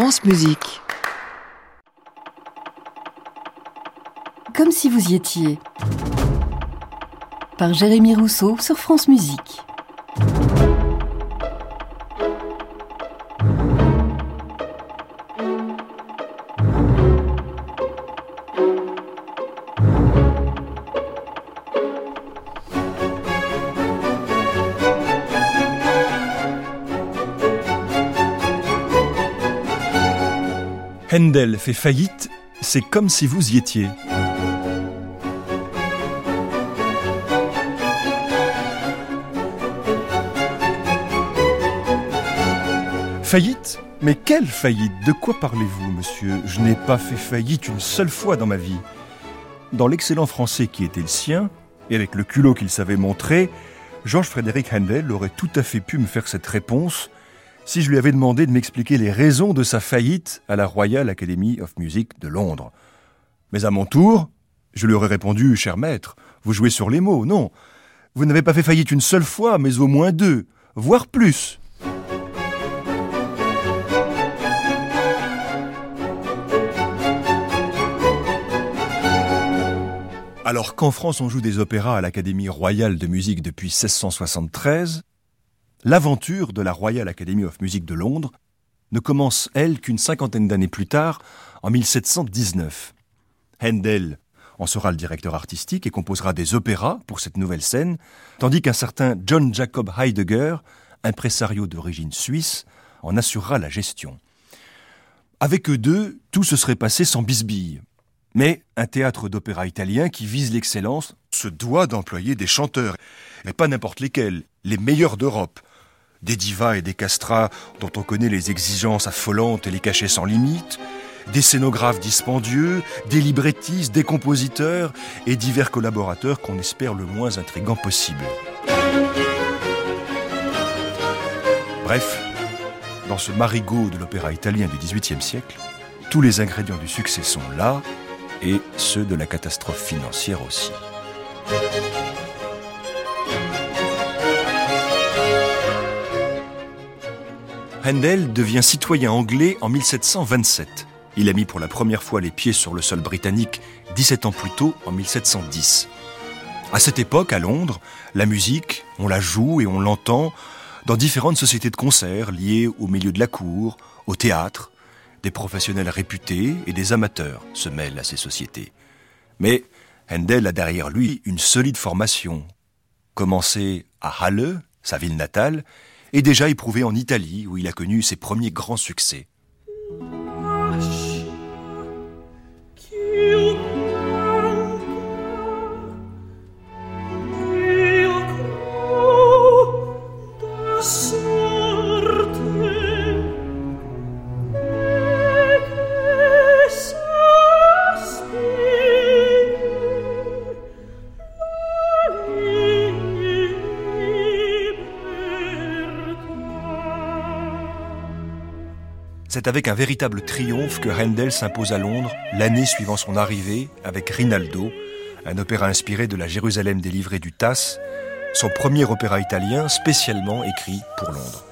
France Musique. Comme si vous y étiez. Par Jérémy Rousseau sur France Musique. Fait faillite, c'est comme si vous y étiez. Faillite Mais quelle faillite? De quoi parlez-vous, monsieur? Je n'ai pas fait faillite une seule fois dans ma vie. Dans l'excellent français qui était le sien, et avec le culot qu'il savait montrer, Georges Frédéric Handel aurait tout à fait pu me faire cette réponse si je lui avais demandé de m'expliquer les raisons de sa faillite à la Royal Academy of Music de Londres. Mais à mon tour, je lui aurais répondu, cher maître, vous jouez sur les mots, non. Vous n'avez pas fait faillite une seule fois, mais au moins deux, voire plus. Alors qu'en France on joue des opéras à l'Académie royale de musique depuis 1673, l'aventure de la Royal Academy of Music de Londres ne commence, elle, qu'une cinquantaine d'années plus tard, en 1719. Handel en sera le directeur artistique et composera des opéras pour cette nouvelle scène, tandis qu'un certain John Jacob Heidegger, impresario d'origine suisse, en assurera la gestion. Avec eux deux, tout se serait passé sans bisbille. Mais un théâtre d'opéra italien qui vise l'excellence se doit d'employer des chanteurs, et pas n'importe lesquels, les meilleurs d'Europe. Des divas et des castrats dont on connaît les exigences affolantes et les cachets sans limite, des scénographes dispendieux, des librettistes, des compositeurs et divers collaborateurs qu'on espère le moins intrigants possible. Bref, dans ce marigot de l'opéra italien du XVIIIe siècle, tous les ingrédients du succès sont là et ceux de la catastrophe financière aussi. Handel devient citoyen anglais en 1727. Il a mis pour la première fois les pieds sur le sol britannique 17 ans plus tôt, en 1710. À cette époque, à Londres, la musique, on la joue et on l'entend dans différentes sociétés de concerts liées au milieu de la cour, au théâtre, des professionnels réputés et des amateurs se mêlent à ces sociétés. Mais Handel a derrière lui une solide formation. Commencé à Halle, sa ville natale, et déjà éprouvé en Italie où il a connu ses premiers grands succès. C'est avec un véritable triomphe que Handel s'impose à Londres l'année suivant son arrivée avec Rinaldo, un opéra inspiré de la Jérusalem délivrée du Tasse, son premier opéra italien spécialement écrit pour Londres.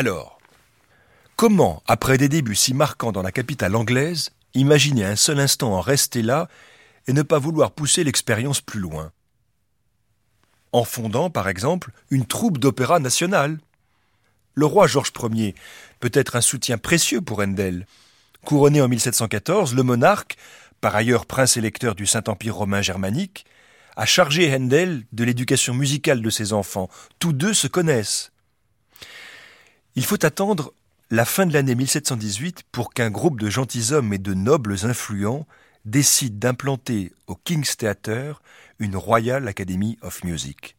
Alors, comment, après des débuts si marquants dans la capitale anglaise, imaginer un seul instant en rester là et ne pas vouloir pousser l'expérience plus loin? En fondant, par exemple, une troupe d'opéra nationale. Le roi Georges Ier peut être un soutien précieux pour Handel. Couronné en 1714, le monarque, par ailleurs prince électeur du Saint-Empire romain germanique, a chargé Handel de l'éducation musicale de ses enfants. Tous deux se connaissent. Il faut attendre la fin de l'année 1718 pour qu'un groupe de gentilshommes et de nobles influents décide d'implanter au King's Theatre une Royal Academy of Music.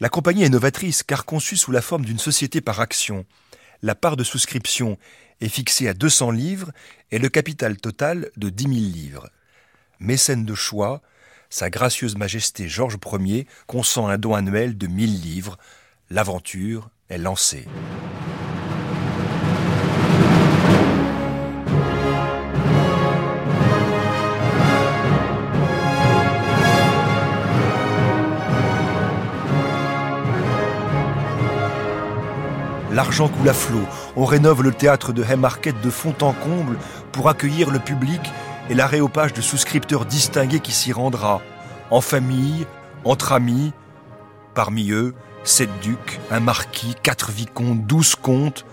La compagnie est novatrice car conçue sous la forme d'une société par action. La part de souscription est fixée à 200 livres et le capital total de 10 000 livres. Mécène de choix, Sa gracieuse Majesté Georges Ier consent un don annuel de 1000 livres. L'aventure est lancée. L'argent coule à flot. On rénove le théâtre de Haymarket de fond en comble pour accueillir le public et l'aréopage de souscripteurs distingués qui s'y rendra, en famille, entre amis. Parmi eux, sept ducs, un marquis, quatre vicomtes, douze comtes.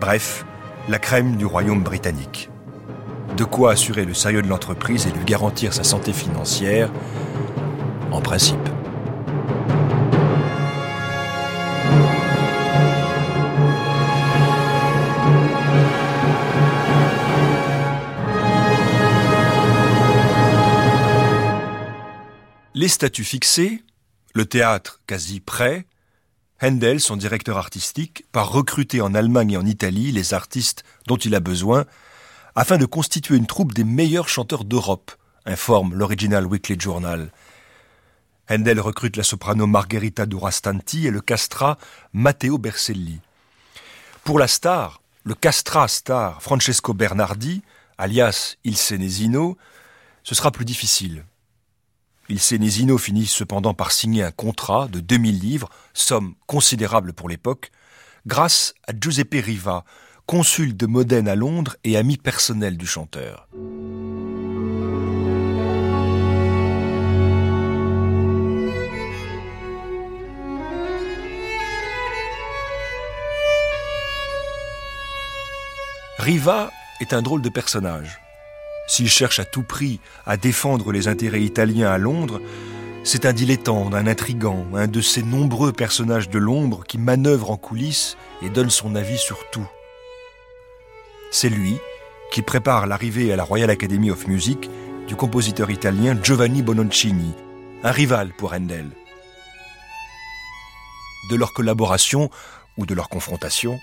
Bref, la crème du royaume britannique. De quoi assurer le sérieux de l'entreprise et lui garantir sa santé financière, en principe. Les statuts fixés, le théâtre quasi prêt, Handel, son directeur artistique, part recruter en Allemagne et en Italie les artistes dont il a besoin afin de constituer une troupe des meilleurs chanteurs d'Europe, informe l'Original Weekly Journal. Handel recrute la soprano Margherita Durastanti et le castra Matteo Berselli. Pour la star, le castra star Francesco Bernardi, alias Il Senesino, ce sera plus difficile. Il Senesino finit cependant par signer un contrat de 2000 livres, somme considérable pour l'époque, grâce à Giuseppe Riva, consul de Modène à Londres et ami personnel du chanteur. Riva est un drôle de personnage. S'il cherche à tout prix à défendre les intérêts italiens à Londres, c'est un dilettante, un intrigant, un de ces nombreux personnages de l'ombre qui manœuvrent en coulisses et donne son avis sur tout. C'est lui qui prépare l'arrivée à la Royal Academy of Music du compositeur italien Giovanni Bononcini, un rival pour Handel. De leur collaboration ou de leur confrontation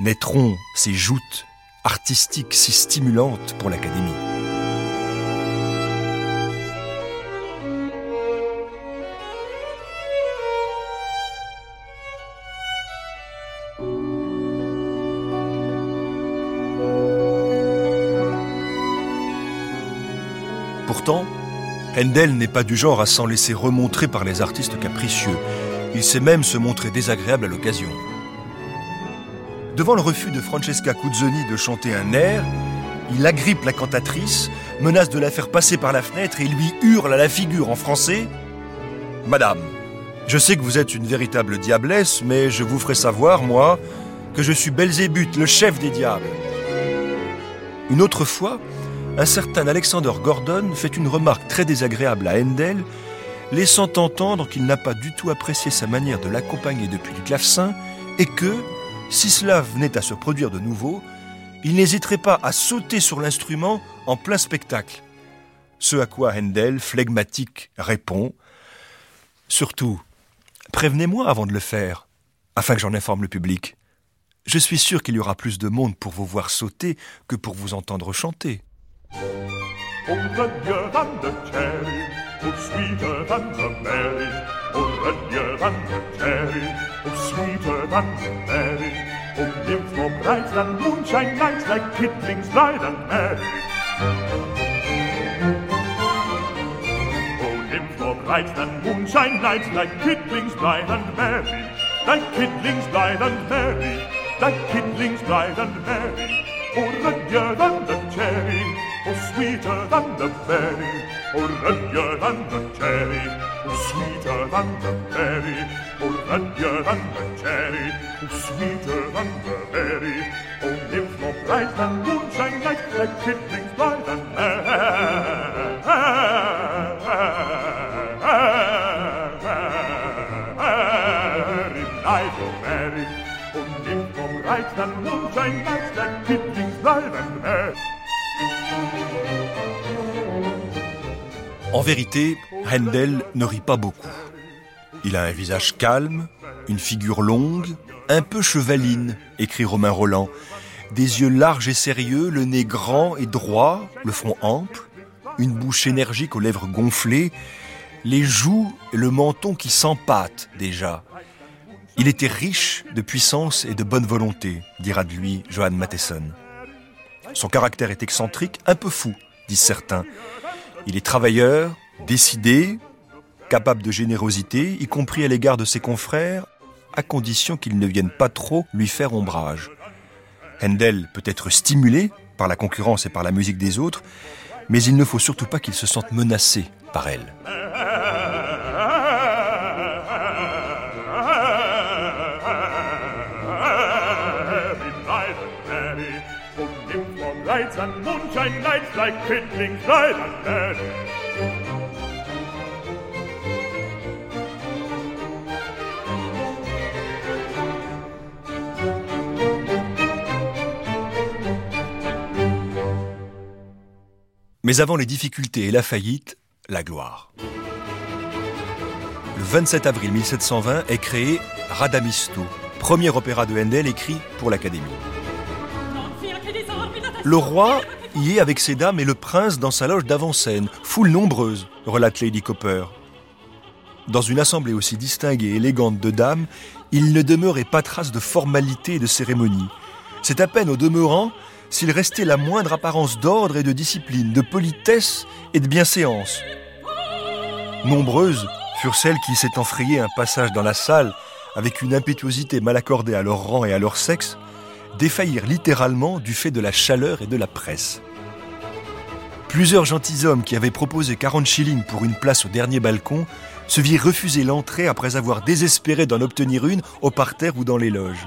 naîtront ces joutes artistiques si stimulantes pour l'Académie. Handel n'est pas du genre à s'en laisser remontrer par les artistes capricieux. Il sait même se montrer désagréable à l'occasion. Devant le refus de Francesca Cuzzoni de chanter un air, il agrippe la cantatrice, menace de la faire passer par la fenêtre et lui hurle à la figure en français Madame, je sais que vous êtes une véritable diablesse, mais je vous ferai savoir, moi, que je suis Belzébuth, le chef des diables. Une autre fois, un certain Alexander Gordon fait une remarque très désagréable à Handel, laissant entendre qu'il n'a pas du tout apprécié sa manière de l'accompagner depuis du clavecin et que, si cela venait à se produire de nouveau, il n'hésiterait pas à sauter sur l'instrument en plein spectacle. Ce à quoi Handel, flegmatique, répond Surtout, prévenez-moi avant de le faire, afin que j'en informe le public. Je suis sûr qu'il y aura plus de monde pour vous voir sauter que pour vous entendre chanter. Oh, redder than the cherry, oh, sweeter than the berry. Oh, redder than the cherry, oh, sweeter than the berry. Oh, nymph more bright than moonshine nights, like kitlings blithe and merry. Oh, nymph more bright than moonshine nights, like kitlings blithe and merry. Like kitlings blithe and merry. like kidlings blithe and merry, oh, ruddier than the cherry, oh, sweeter than the berry, oh, ruddier than the cherry, oh, sweeter than the berry, oh, ruddier than the cherry, oh, sweeter than the berry, oh, nymph more bright than moonshine light, like kidlings blithe and merry, light, oh, merry, oh, nymph more bright than moonshine light, like kidlings blithe and merry. En vérité, Handel ne rit pas beaucoup. Il a un visage calme, une figure longue, un peu chevaline, écrit Romain Roland, des yeux larges et sérieux, le nez grand et droit, le front ample, une bouche énergique aux lèvres gonflées, les joues et le menton qui s'empâtent déjà. Il était riche de puissance et de bonne volonté, dira de lui Johann Matheson. Son caractère est excentrique, un peu fou, disent certains. Il est travailleur, décidé, capable de générosité, y compris à l'égard de ses confrères, à condition qu'ils ne viennent pas trop lui faire ombrage. Handel peut être stimulé par la concurrence et par la musique des autres, mais il ne faut surtout pas qu'il se sente menacé par elle. Than moonshine lights, like kidlings light and merry. Mais avant les difficultés et la faillite, la gloire. Le 27 avril 1720 est créé Radamisto, premier opéra de Handel écrit pour l'Académie. Le roi y est avec ses dames et le prince dans sa loge d'avant-scène, foule nombreuse, relate Lady Copper. Dans une assemblée aussi distinguée et élégante de dames, il ne demeurait pas trace de formalité et de cérémonie. C'est à peine au demeurant s'il restait la moindre apparence d'ordre et de discipline, de politesse et de bienséance. Nombreuses furent celles qui s'étant frayé un passage dans la salle avec une impétuosité mal accordée à leur rang et à leur sexe, défaillirent littéralement du fait de la chaleur et de la presse. Plusieurs gentilshommes qui avaient proposé 40 shillings pour une place au dernier balcon se virent refuser l'entrée après avoir désespéré d'en obtenir une au parterre ou dans les loges.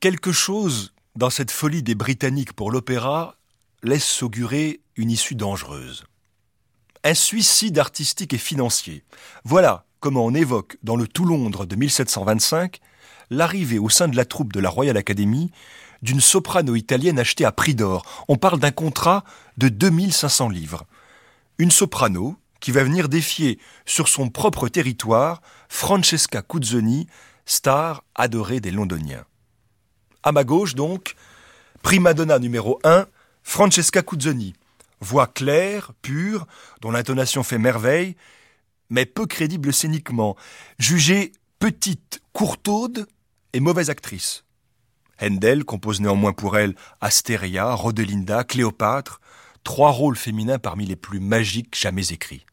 Quelque chose dans cette folie des Britanniques pour l'opéra laisse augurer une issue dangereuse. Un suicide artistique et financier. Voilà comment on évoque dans le Tout Londres de 1725 l'arrivée au sein de la troupe de la Royal Academy d'une soprano italienne achetée à prix d'or. On parle d'un contrat de 2500 livres. Une soprano qui va venir défier sur son propre territoire Francesca Cuzzoni, star adorée des Londoniens. À ma gauche, donc, prima donna numéro 1, Francesca Cuzzoni. Voix claire, pure, dont l'intonation fait merveille, mais peu crédible scéniquement, jugée petite, courtaude et mauvaise actrice. Handel compose néanmoins pour elle Astéria, Rodelinda, Cléopâtre, trois rôles féminins parmi les plus magiques jamais écrits.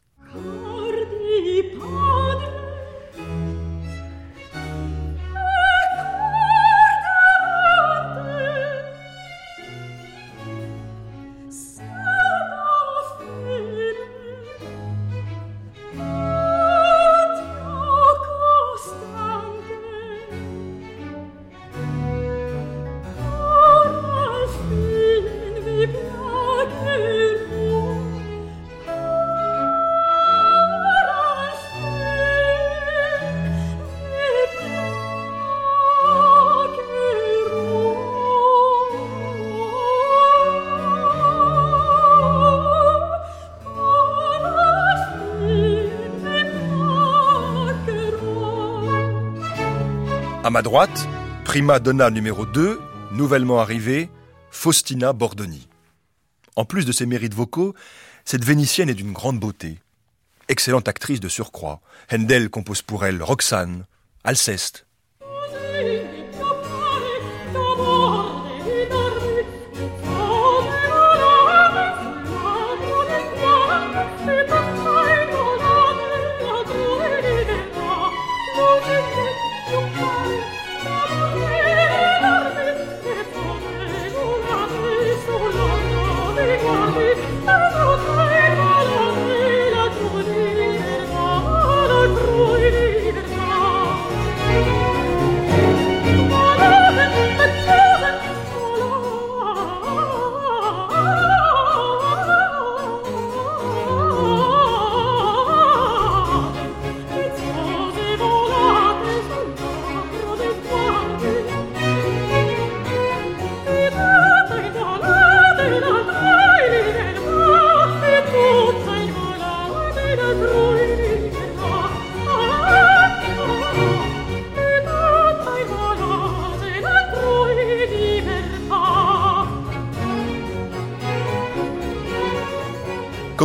À ma droite, prima donna numéro 2, nouvellement arrivée, Faustina Bordoni. En plus de ses mérites vocaux, cette Vénitienne est d'une grande beauté. Excellente actrice de surcroît. Handel compose pour elle Roxane, Alceste,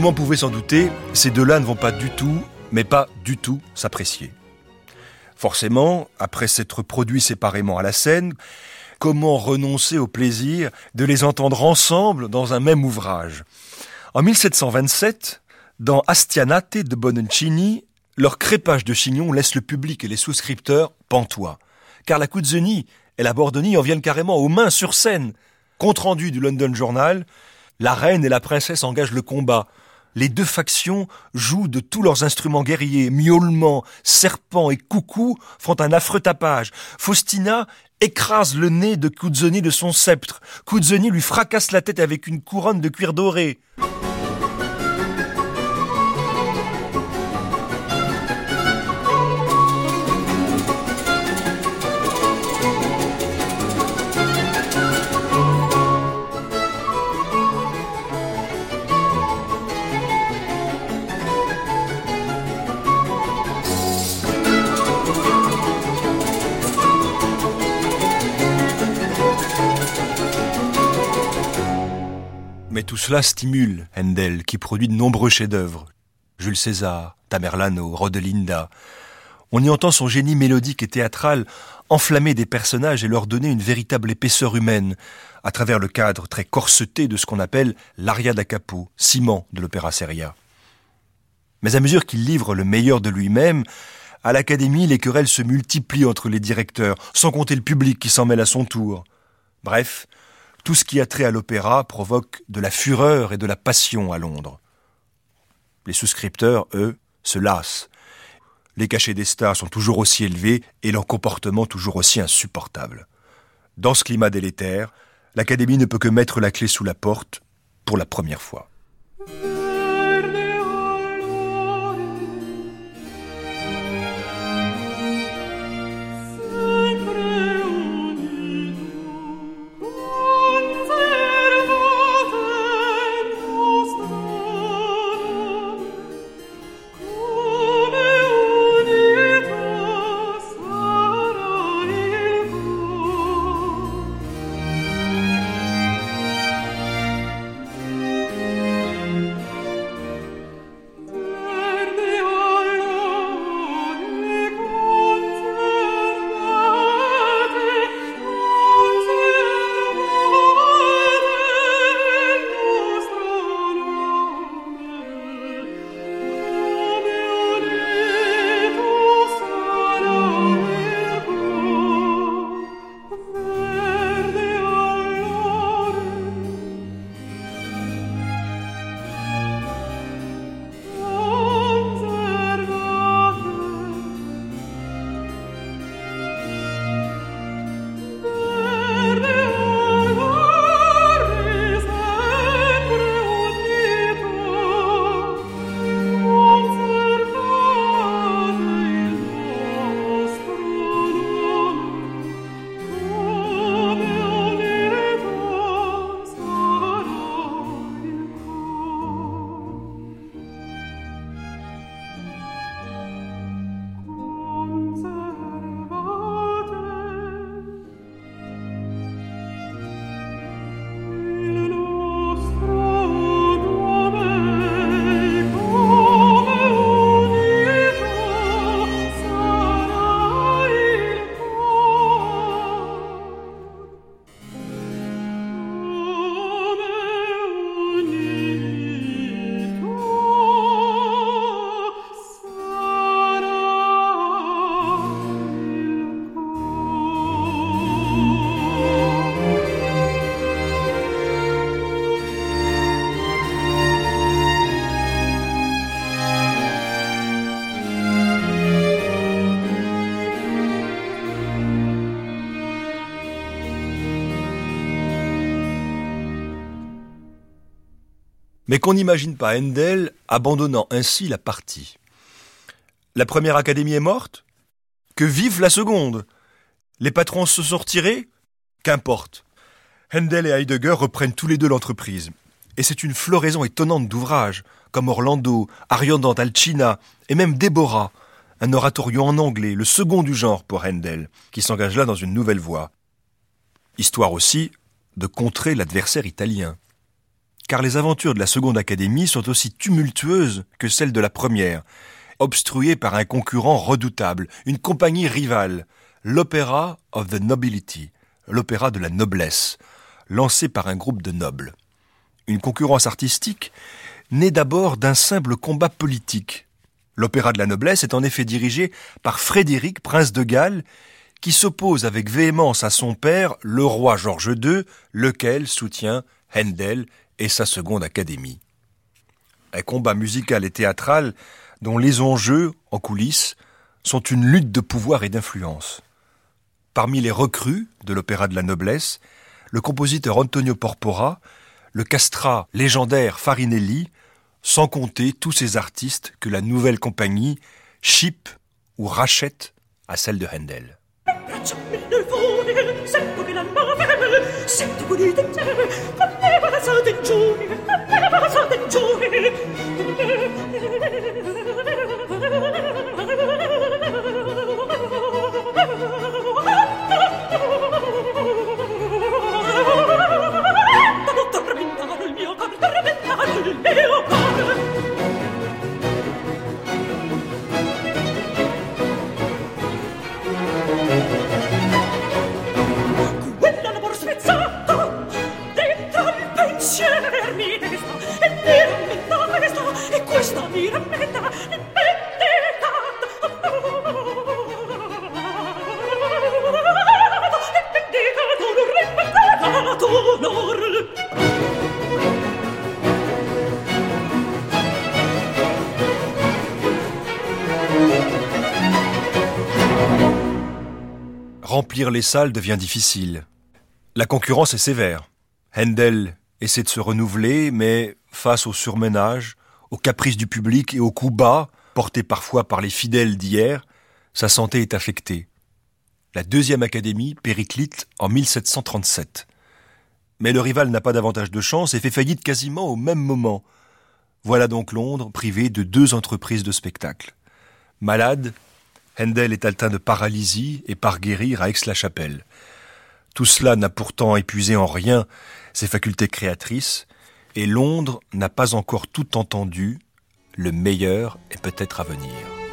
Comme on pouvait s'en douter, ces deux-là ne vont pas du tout, mais pas du tout, s'apprécier. Forcément, après s'être produits séparément à la scène, comment renoncer au plaisir de les entendre ensemble dans un même ouvrage? En 1727, dans Astianate de Bononcini, leur crépage de chignon laisse le public et les souscripteurs pantois. Car la Cuzzoni et la Bordoni en viennent carrément aux mains sur scène. Compte rendu du London Journal, la reine et la princesse engagent le combat les deux factions jouent de tous leurs instruments guerriers, miaulements, serpents et coucous font un affreux tapage. Faustina écrase le nez de Cuzzoni de son sceptre. Cuzzoni lui fracasse la tête avec une couronne de cuir doré. Cela stimule Handel, qui produit de nombreux chefs-d'œuvre. Jules César, Tamerlano, Rodelinda. On y entend son génie mélodique et théâtral enflammer des personnages et leur donner une véritable épaisseur humaine, à travers le cadre très corseté de ce qu'on appelle l'aria da capo, ciment de l'opéra seria. Mais à mesure qu'il livre le meilleur de lui-même, à l'Académie, les querelles se multiplient entre les directeurs, sans compter le public qui s'en mêle à son tour. Bref, tout ce qui a trait à l'opéra provoque de la fureur et de la passion à Londres. Les souscripteurs, eux, se lassent. Les cachets des stars sont toujours aussi élevés et leur comportement toujours aussi insupportable. Dans ce climat délétère, l'Académie ne peut que mettre la clé sous la porte pour la première fois. Mais qu'on n'imagine pas Handel abandonnant ainsi la partie. La première académie est morte Que vive la seconde Les patrons se sont retirés Qu'importe. Handel et Heidegger reprennent tous les deux l'entreprise. Et c'est une floraison étonnante d'ouvrages, comme Orlando, Ariandante Alcina, et même Déborah, un oratorio en anglais, le second du genre pour Handel, qui s'engage là dans une nouvelle voie. Histoire aussi de contrer l'adversaire italien. Car les aventures de la seconde académie sont aussi tumultueuses que celles de la première, obstruées par un concurrent redoutable, une compagnie rivale, l'Opéra of the Nobility, l'opéra de la noblesse, lancé par un groupe de nobles. Une concurrence artistique née d'abord d'un simple combat politique. L'opéra de la noblesse est en effet dirigé par Frédéric, prince de Galles, qui s'oppose avec véhémence à son père, le roi George II, lequel soutient Handel et sa seconde académie. Un combat musical et théâtral dont les enjeux, en coulisses, sont une lutte de pouvoir et d'influence. Parmi les recrues de l'opéra de la noblesse, le compositeur Antonio Porpora, le castrat légendaire Farinelli, sans compter tous ces artistes que la nouvelle compagnie ship ou rachète à celle de Handel passate in giù, me ne. Les salles devient difficile. La concurrence est sévère. Handel essaie de se renouveler, mais face au surmenage, aux caprices du public et aux coups bas, portés parfois par les fidèles d'hier, sa santé est affectée. La deuxième académie périclite en 1737. Mais le rival n'a pas davantage de chance et fait faillite quasiment au même moment. Voilà donc Londres privé de deux entreprises de spectacle. Malade, Handel est atteint de paralysie et part guérir à Aix-la-Chapelle. Tout cela n'a pourtant épuisé en rien ses facultés créatrices, et Londres n'a pas encore tout entendu, le meilleur est peut-être à venir.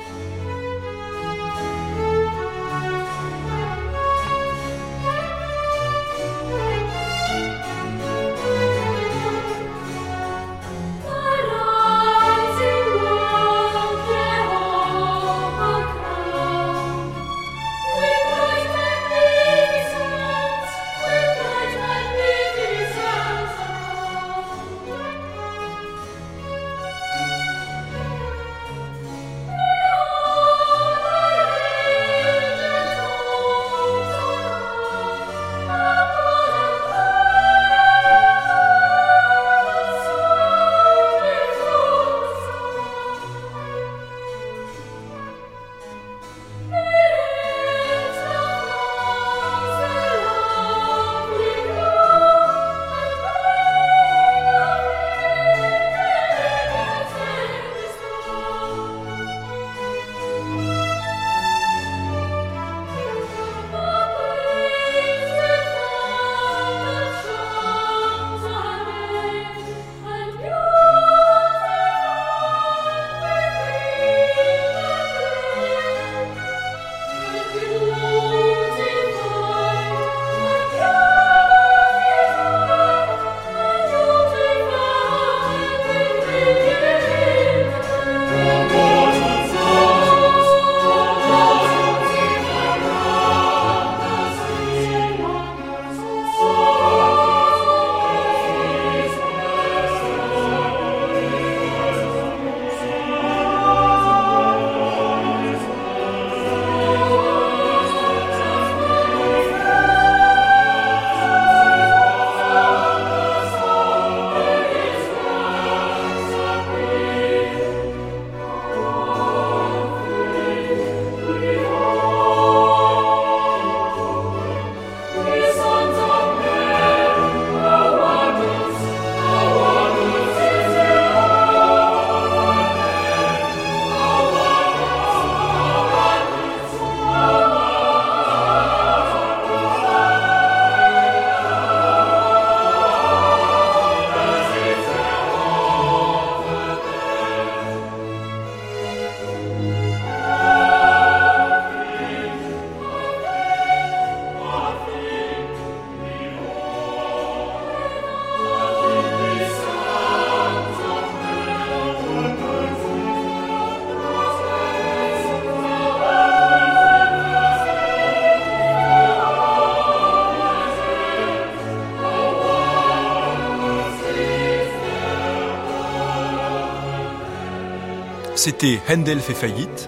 C'était Handel fait faillite,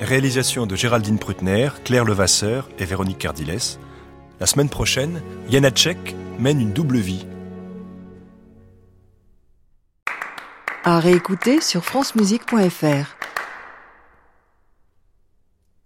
réalisation de Géraldine Prutner, Claire Levasseur et Véronique Cardiles. La semaine prochaine, Janacek mène une double vie. À réécouter sur francemusique.fr.